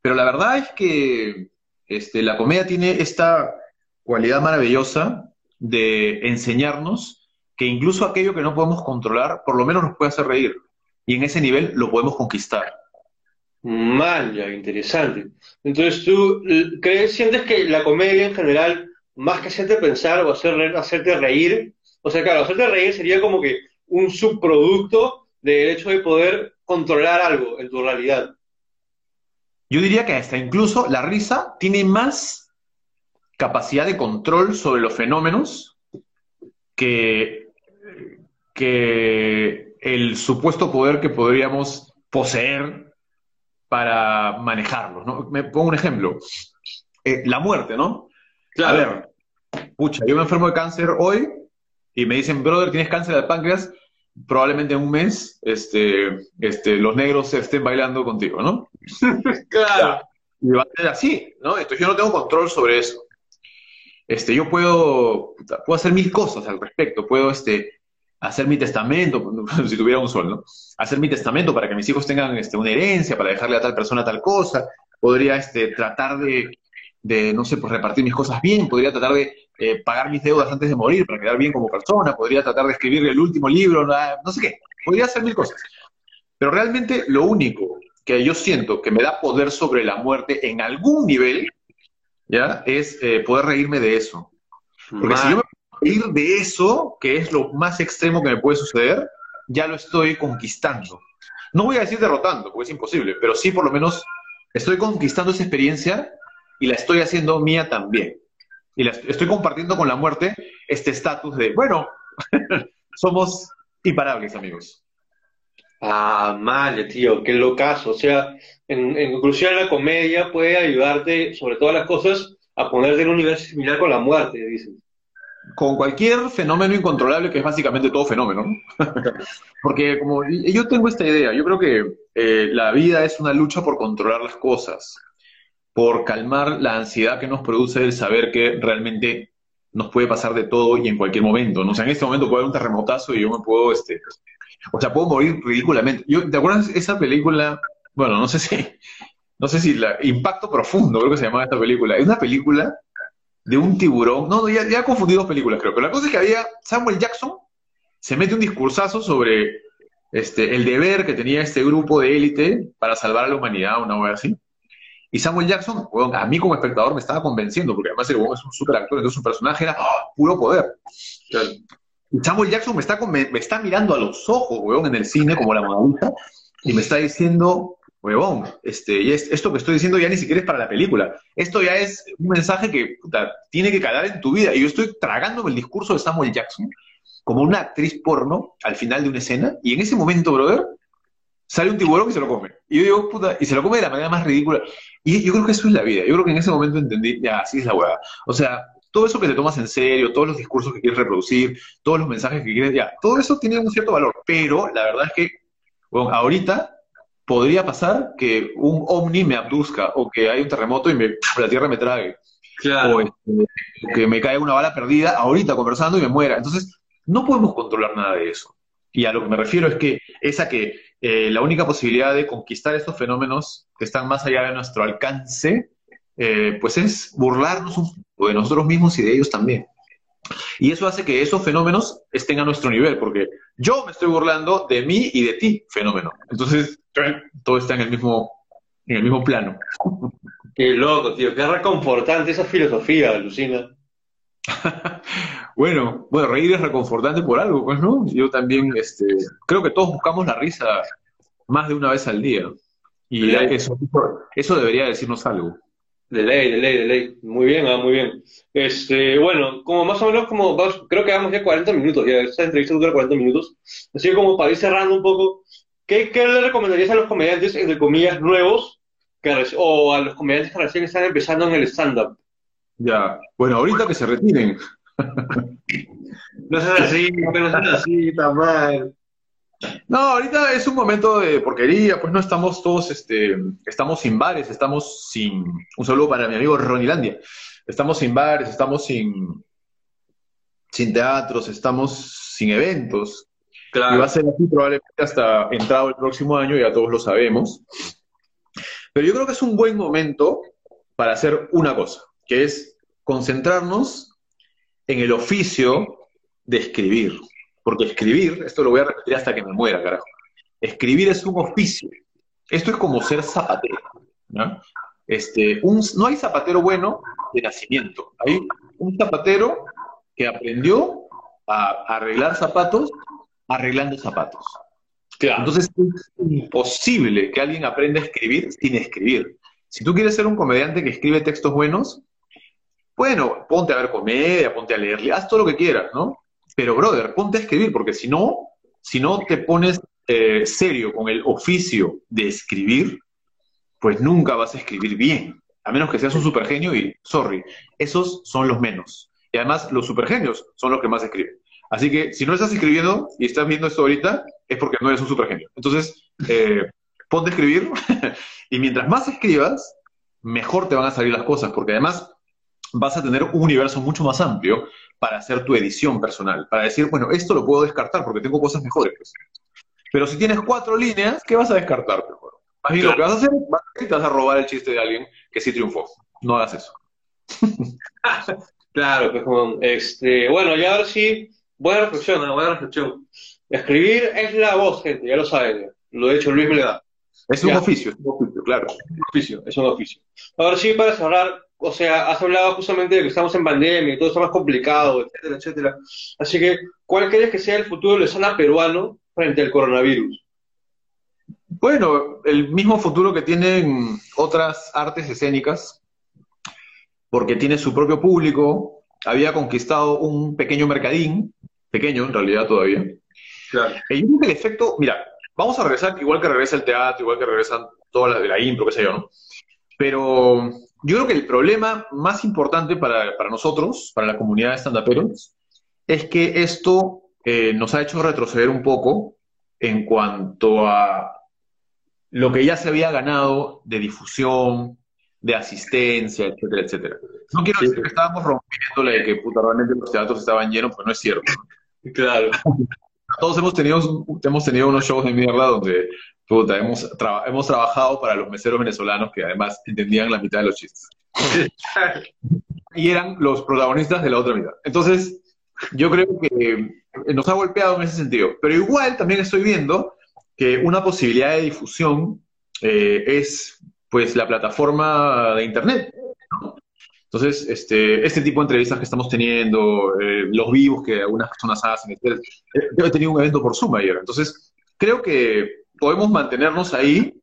Pero la verdad es que este, la comedia tiene esta cualidad maravillosa de enseñarnos que incluso aquello que no podemos controlar, por lo menos nos puede hacer reír. Y en ese nivel lo podemos conquistar. Man, ya, interesante. Entonces, ¿tú crees, sientes que la comedia en general, más que hacerte pensar o hacer, hacerte reír, o sea, claro, hacerte reír sería como que un subproducto del hecho de poder controlar algo en tu realidad. Yo diría que hasta incluso la risa tiene más capacidad de control sobre los fenómenos que que el supuesto poder que podríamos poseer para manejarlo. ¿no? Me pongo un ejemplo. Eh, la muerte, ¿no? A ver, pucha, yo me enfermo de cáncer hoy y me dicen, brother, tienes cáncer de páncreas, probablemente en un mes este, este, los negros estén bailando contigo, ¿no? claro. Y va a ser así, ¿no? Entonces yo no tengo control sobre eso. Este, yo puedo, puedo hacer mil cosas al respecto, puedo este, hacer mi testamento, si tuviera un sol, ¿no? Hacer mi testamento para que mis hijos tengan este, una herencia, para dejarle a tal persona tal cosa, podría este, tratar de, de, no sé, pues repartir mis cosas bien, podría tratar de eh, pagar mis deudas antes de morir para quedar bien como persona, podría tratar de escribir el último libro, no sé qué, podría hacer mil cosas. Pero realmente lo único que yo siento que me da poder sobre la muerte en algún nivel, ¿ya? Es eh, poder reírme de eso. Porque si yo me reír de eso, que es lo más extremo que me puede suceder, ya lo estoy conquistando. No voy a decir derrotando, porque es imposible, pero sí por lo menos estoy conquistando esa experiencia y la estoy haciendo mía también. Y la estoy compartiendo con la muerte este estatus de, bueno, somos imparables, amigos. Ah, mal, tío, qué locazo. O sea, en, en conclusión, la comedia puede ayudarte, sobre todas las cosas, a ponerte en un universo similar con la muerte, dices. Con cualquier fenómeno incontrolable, que es básicamente todo fenómeno, ¿no? Porque como yo tengo esta idea, yo creo que eh, la vida es una lucha por controlar las cosas por calmar la ansiedad que nos produce el saber que realmente nos puede pasar de todo y en cualquier momento. ¿no? O sea, en este momento puede haber un terremotazo y yo me puedo, este, o sea, puedo morir ridículamente. Yo, ¿Te acuerdas esa película? Bueno, no sé si, no sé si la Impacto Profundo, creo que se llamaba esta película. Es una película de un tiburón. No, ya, ya he confundido dos películas, creo. Pero la cosa es que había Samuel Jackson se mete un discursazo sobre este, el deber que tenía este grupo de élite para salvar a la humanidad, una vez así. Y Samuel Jackson, a mí como espectador me estaba convenciendo, porque además el es un super actor, entonces su personaje era ¡ah! puro poder. Y Samuel Jackson me está, me, está mirando a los ojos, weón, en el cine, como la monadita, y me está diciendo, weón, este, y esto que estoy diciendo ya ni siquiera es para la película. Esto ya es un mensaje que tiene que calar en tu vida. Y yo estoy tragándome el discurso de Samuel Jackson como una actriz porno al final de una escena, y en ese momento, brother, sale un tiburón y se lo come. Y yo digo, puta, y se lo come de la manera más ridícula. Y yo creo que eso es la vida. Yo creo que en ese momento entendí, ya, así es la hueá. O sea, todo eso que te tomas en serio, todos los discursos que quieres reproducir, todos los mensajes que quieres, ya, todo eso tiene un cierto valor. Pero la verdad es que, bueno, ahorita podría pasar que un ovni me abduzca o que hay un terremoto y me, la tierra me trague. Claro. O este, que me caiga una bala perdida ahorita conversando y me muera. Entonces, no podemos controlar nada de eso. Y a lo que me refiero es que esa que eh, la única posibilidad de conquistar estos fenómenos que están más allá de nuestro alcance, eh, pues es burlarnos de nosotros mismos y de ellos también. Y eso hace que esos fenómenos estén a nuestro nivel, porque yo me estoy burlando de mí y de ti, fenómeno. Entonces, todo está en el mismo, en el mismo plano. Qué loco, tío, qué reconfortante esa filosofía, alucina. bueno, bueno, reír es reconfortante por algo, pues, ¿no? Yo también, este, creo que todos buscamos la risa más de una vez al día. Y eso, eso debería decirnos algo. De ley, de ley, de ley. Muy bien, ah, muy bien. Este, bueno, como más o menos como, creo que vamos ya 40 minutos, ya esta entrevista dura 40 minutos. Así que como para ir cerrando un poco, ¿qué, qué le recomendarías a los comediantes, entre comillas, nuevos, que, o a los comediantes que recién están empezando en el stand-up? Ya, bueno, ahorita que se retiren. no seas así, no seas así, tan mal. No, ahorita es un momento de porquería, pues no estamos todos, este, estamos sin bares, estamos sin, un saludo para mi amigo Ronilandia, estamos sin bares, estamos sin, sin teatros, estamos sin eventos. Claro. Y va a ser así probablemente hasta entrado el próximo año, ya todos lo sabemos. Pero yo creo que es un buen momento para hacer una cosa que es concentrarnos en el oficio de escribir. Porque escribir, esto lo voy a repetir hasta que me muera, carajo. Escribir es un oficio. Esto es como ser zapatero. ¿no? Este, un, no hay zapatero bueno de nacimiento. Hay un zapatero que aprendió a arreglar zapatos arreglando zapatos. Entonces es imposible que alguien aprenda a escribir sin escribir. Si tú quieres ser un comediante que escribe textos buenos, bueno, ponte a ver comedia, ponte a leerle, haz todo lo que quieras, ¿no? Pero, brother, ponte a escribir, porque si no, si no te pones eh, serio con el oficio de escribir, pues nunca vas a escribir bien. A menos que seas un supergenio y, sorry, esos son los menos. Y además, los supergenios son los que más escriben. Así que si no estás escribiendo y estás viendo esto ahorita, es porque no eres un supergenio. Entonces, eh, ponte a escribir y mientras más escribas, mejor te van a salir las cosas, porque además vas a tener un universo mucho más amplio para hacer tu edición personal, para decir, bueno, esto lo puedo descartar porque tengo cosas mejores. Pero si tienes cuatro líneas, ¿qué vas a descartar? Más bien lo que vas a hacer es te vas a robar el chiste de alguien que sí triunfó. No hagas eso. claro, pues este, bueno, y ahora sí, buena reflexión, buena reflexión. Escribir es la voz, gente, ya lo saben. Lo he hecho Luis me le da. Es un oficio, es un oficio, claro. Es un oficio, es un oficio. Ahora sí, para cerrar, o sea, has hablado justamente de que estamos en pandemia y todo está más complicado, etcétera, etcétera. Así que, ¿cuál crees que sea el futuro del escena peruano frente al coronavirus? Bueno, el mismo futuro que tienen otras artes escénicas, porque tiene su propio público, había conquistado un pequeño mercadín, pequeño en realidad todavía. Claro. Y yo creo que el efecto, mira, vamos a regresar igual que regresa el teatro, igual que regresan todas las de la impro, qué sé yo, ¿no? Pero yo creo que el problema más importante para, nosotros, para la comunidad de stand-uperos, es que esto eh, nos ha hecho retroceder un poco en cuanto a lo que ya se había ganado de difusión, de asistencia, etcétera, etcétera. No quiero decir que estábamos rompiéndole de que puta, realmente los teatros estaban llenos, pues no es cierto. Claro. Todos hemos tenido, hemos tenido unos shows de mierda donde puta, hemos, hemos trabajado para los meseros venezolanos que además entendían la mitad de los chistes. y eran los protagonistas de la otra mitad. Entonces, yo creo que nos ha golpeado en ese sentido. Pero igual también estoy viendo que una posibilidad de difusión eh, es pues la plataforma de Internet. Entonces, este, este tipo de entrevistas que estamos teniendo, eh, los vivos que algunas personas hacen, etc. Eh, yo he tenido un evento por Zoom ayer. Entonces, creo que podemos mantenernos ahí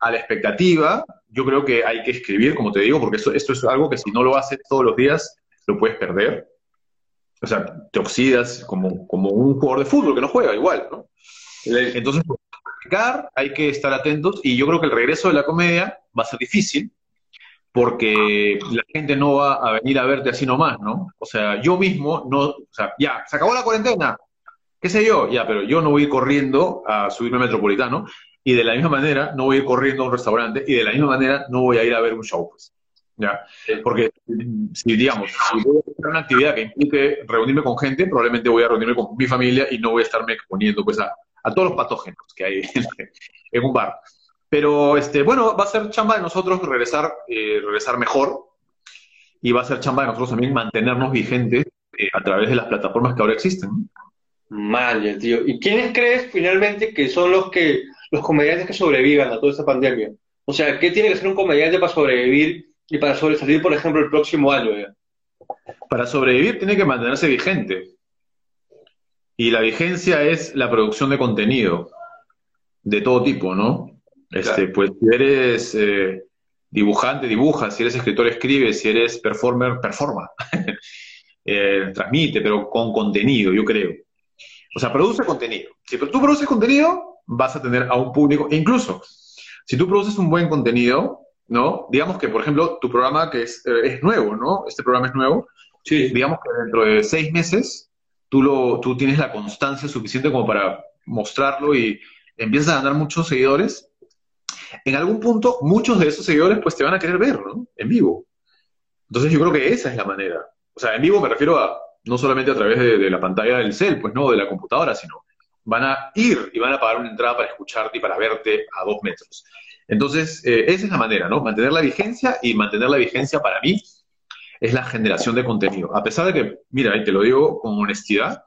a la expectativa. Yo creo que hay que escribir, como te digo, porque esto, esto es algo que si no lo haces todos los días, lo puedes perder. O sea, te oxidas como, como un jugador de fútbol que no juega igual, ¿no? Entonces, hay que estar atentos y yo creo que el regreso de la comedia va a ser difícil porque la gente no va a venir a verte así nomás, ¿no? O sea, yo mismo no, o sea, ya, se acabó la cuarentena, qué sé yo, ya, pero yo no voy corriendo a subirme al metropolitano y de la misma manera no voy a ir corriendo a un restaurante y de la misma manera no voy a ir a ver un show, pues. ¿Ya? Porque si, digamos, si voy a hacer una actividad que implique reunirme con gente, probablemente voy a reunirme con mi familia y no voy a estarme exponiendo pues a, a todos los patógenos que hay en, un bar. Pero este, bueno, va a ser chamba de nosotros regresar, eh, regresar mejor y va a ser chamba de nosotros también mantenernos vigentes eh, a través de las plataformas que ahora existen. Mal, tío. ¿Y quiénes crees finalmente que son los que los comediantes que sobrevivan a toda esta pandemia? O sea, ¿qué tiene que ser un comediante para sobrevivir y para sobresalir, por ejemplo, el próximo año? Para sobrevivir tiene que mantenerse vigente. Y la vigencia es la producción de contenido de todo tipo, ¿no? Este, Pues si eres eh, dibujante, dibuja, si eres escritor, escribe, si eres performer, performa. Eh, transmite, pero con contenido, yo creo. O sea, produce contenido. Si tú produces contenido, vas a tener a un público, incluso si tú produces un buen contenido, ¿no? Digamos que, por ejemplo, tu programa que es, eh, es nuevo, ¿no? Este programa es nuevo. Sí. Digamos que dentro de seis meses tú, lo, tú tienes la constancia suficiente como para mostrarlo y empiezas a ganar muchos seguidores, en algún punto muchos de esos seguidores pues te van a querer ver, ¿no? En vivo. Entonces yo creo que esa es la manera. O sea, en vivo me refiero a no solamente a través de, la pantalla del cel, pues no, de la computadora, sino van a ir y van a pagar una entrada para escucharte y para verte a dos metros. Entonces, eh, esa es la manera, ¿no? Mantener la vigencia y mantener la vigencia para mí es la generación de contenido. A pesar de que, mira, y te lo digo con honestidad,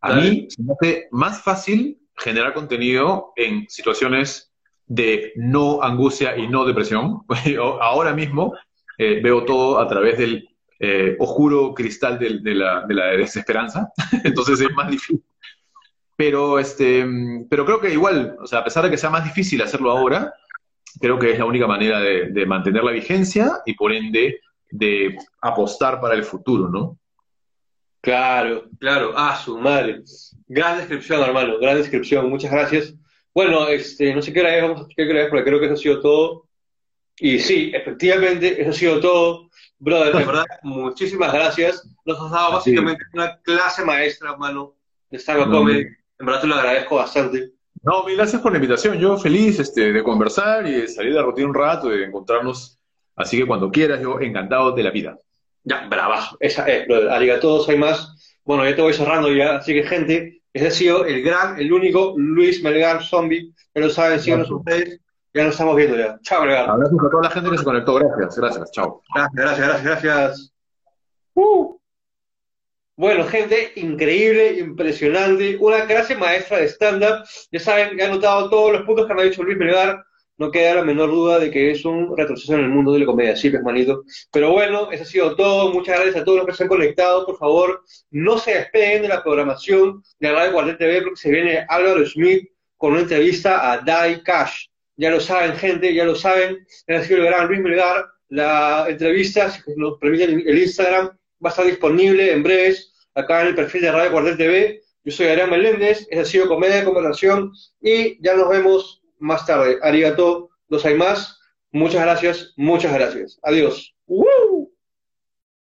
a mí se me hace más fácil generar contenido en situaciones de no angustia y no depresión. Ahora mismo eh, veo todo a través del eh, oscuro cristal de, la, desesperanza, entonces es más difícil. Pero, este, pero creo que igual, o sea, a pesar de que sea más difícil hacerlo ahora, creo que es la única manera de mantener la vigencia y por ende de apostar para el futuro, ¿no? Claro, claro. Ah, su madre. Gran descripción, hermano. Gran descripción. Muchas gracias. Bueno, este, no sé qué hora es, vamos a qué porque creo que eso ha sido todo. Y sí, efectivamente, eso ha sido todo. Brother, de verdad, muchísimas gracias. Nos has dado básicamente una clase maestra, hermano, de stand-up comedy. En verdad te lo agradezco bastante. No, mil gracias por la invitación. Yo feliz este, de conversar y de salir de la rutina un rato, de encontrarnos. Así que cuando quieras, yo encantado de la vida. Ya, bravazo. Esa es, brother. Arigato, hay más. Bueno, ya te voy cerrando ya. Así que, gente, ese ha sido el gran, el único Luis Melgar Zombie. Ya lo saben, síganos ustedes. Ya nos estamos viendo ya. Chao, Melgar. Abrazos a toda la gente que se conectó. Gracias, gracias. Chao. Gracias, gracias, gracias, gracias. Uh. Bueno, gente, increíble, impresionante. Una clase maestra de stand-up. Ya saben, ya he notado todos los puntos que me ha dicho Luis Melgar. No queda la menor duda de que es un retroceso en el mundo de la comedia. Sí, pues, manito. Pero bueno, eso ha sido todo. Muchas gracias a todos los que se han conectado. Por favor, no se despeguen de la programación de Radio Cuartel TV porque se viene Álvaro Smith con una entrevista a Dai Cash. Ya lo saben, gente, ya lo saben. Sido el gran Luis Melgar. La entrevista, si nos permiten el Instagram, va a estar disponible en breves acá en el perfil de Radio Cuartel TV. Yo soy Adrián Meléndez, esta ha sido Comedia de Conversación y ya nos vemos más tarde. Arigato, los hay más. Muchas gracias, muchas gracias. Adiós.